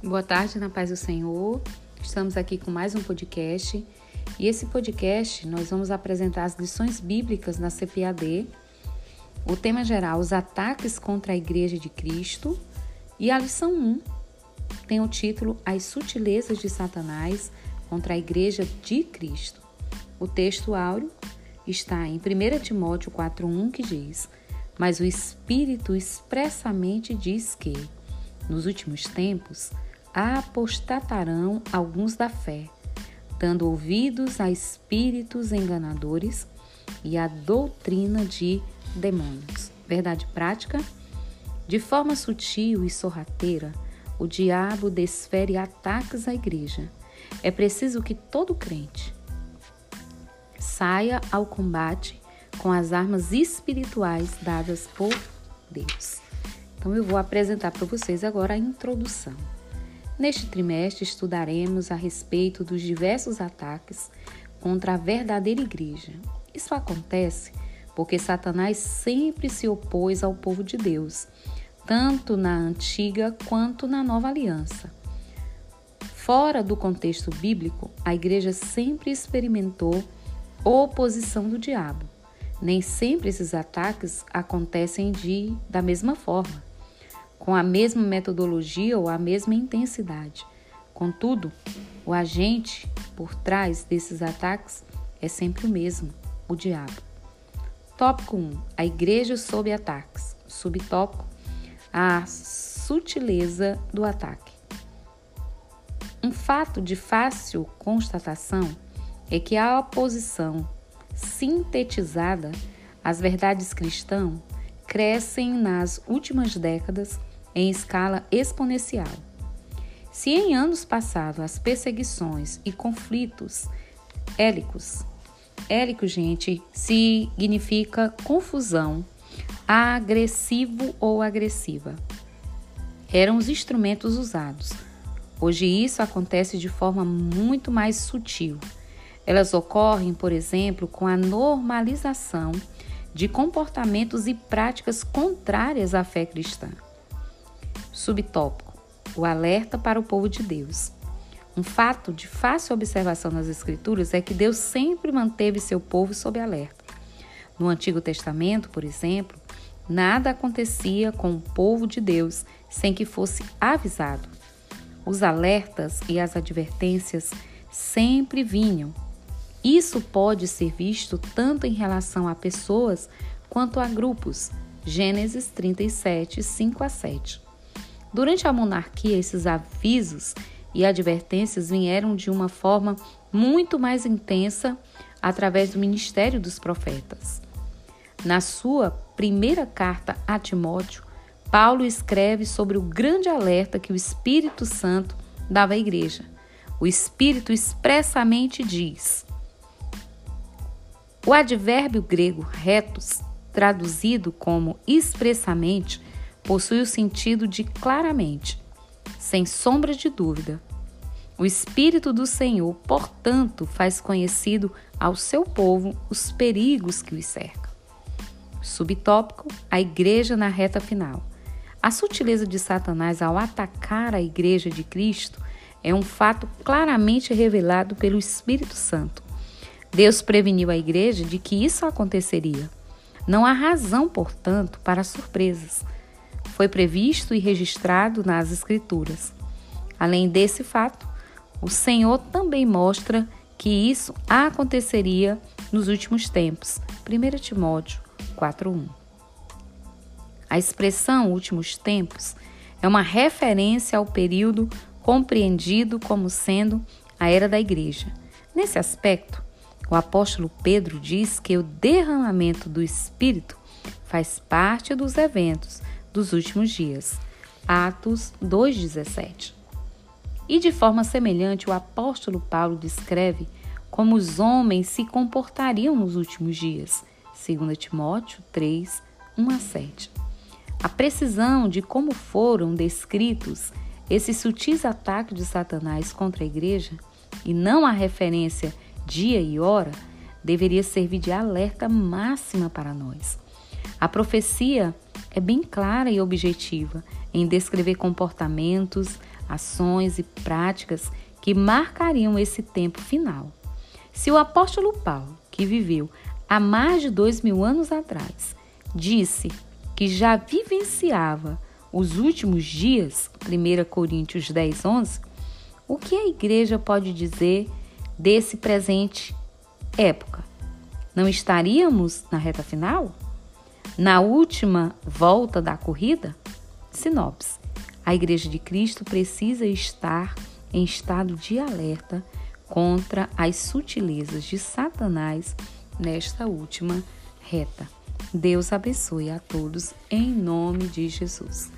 Boa tarde, na paz do Senhor. Estamos aqui com mais um podcast. E esse podcast nós vamos apresentar as lições bíblicas na CPAD. O tema geral, os ataques contra a Igreja de Cristo. E a lição 1 tem o título As sutilezas de Satanás contra a Igreja de Cristo. O texto áureo está em 1 Timóteo 4,1 que diz: Mas o Espírito expressamente diz que, nos últimos tempos, apostatarão alguns da fé, dando ouvidos a espíritos enganadores e a doutrina de demônios. Verdade prática? De forma sutil e sorrateira, o diabo desfere ataques à igreja. É preciso que todo crente saia ao combate com as armas espirituais dadas por Deus. Então eu vou apresentar para vocês agora a introdução. Neste trimestre estudaremos a respeito dos diversos ataques contra a verdadeira igreja. Isso acontece porque Satanás sempre se opôs ao povo de Deus, tanto na antiga quanto na nova aliança. Fora do contexto bíblico, a igreja sempre experimentou oposição do diabo. Nem sempre esses ataques acontecem de, da mesma forma com a mesma metodologia ou a mesma intensidade. Contudo, o agente por trás desses ataques é sempre o mesmo, o diabo. Tópico 1: A igreja sob ataques. Subtópico: A sutileza do ataque. Um fato de fácil constatação é que a oposição sintetizada às verdades cristãs crescem nas últimas décadas em escala exponencial. Se em anos passados as perseguições e conflitos hélicos, hélico, gente, significa confusão, agressivo ou agressiva, eram os instrumentos usados. Hoje isso acontece de forma muito mais sutil. Elas ocorrem, por exemplo, com a normalização de comportamentos e práticas contrárias à fé cristã. Subtópico: O alerta para o povo de Deus. Um fato de fácil observação nas Escrituras é que Deus sempre manteve seu povo sob alerta. No Antigo Testamento, por exemplo, nada acontecia com o povo de Deus sem que fosse avisado. Os alertas e as advertências sempre vinham. Isso pode ser visto tanto em relação a pessoas quanto a grupos. Gênesis 37, 5 a 7. Durante a monarquia, esses avisos e advertências vieram de uma forma muito mais intensa através do ministério dos profetas. Na sua primeira carta a Timóteo, Paulo escreve sobre o grande alerta que o Espírito Santo dava à igreja. O Espírito expressamente diz: o advérbio grego retos, traduzido como expressamente, possui o sentido de claramente, sem sombra de dúvida. O Espírito do Senhor, portanto, faz conhecido ao seu povo os perigos que os cercam. Subtópico: a igreja na reta final. A sutileza de Satanás ao atacar a igreja de Cristo é um fato claramente revelado pelo Espírito Santo. Deus preveniu a igreja de que isso aconteceria. Não há razão, portanto, para surpresas foi previsto e registrado nas Escrituras. Além desse fato, o Senhor também mostra que isso aconteceria nos últimos tempos. 1 Timóteo 4:1. A expressão últimos tempos é uma referência ao período compreendido como sendo a era da igreja. Nesse aspecto, o apóstolo Pedro diz que o derramamento do Espírito faz parte dos eventos dos últimos dias. Atos 2,17. E de forma semelhante, o apóstolo Paulo descreve como os homens se comportariam nos últimos dias. 2 Timóteo 3, 1 a 7. A precisão de como foram descritos esses sutis ataques de Satanás contra a igreja, e não a referência dia e hora, deveria servir de alerta máxima para nós. A profecia é bem clara e objetiva em descrever comportamentos, ações e práticas que marcariam esse tempo final. Se o apóstolo Paulo, que viveu há mais de dois mil anos atrás, disse que já vivenciava os últimos dias, 1 Coríntios 10, 11, o que a igreja pode dizer desse presente época? Não estaríamos na reta final? Na última volta da corrida? Sinopse. A Igreja de Cristo precisa estar em estado de alerta contra as sutilezas de Satanás nesta última reta. Deus abençoe a todos em nome de Jesus.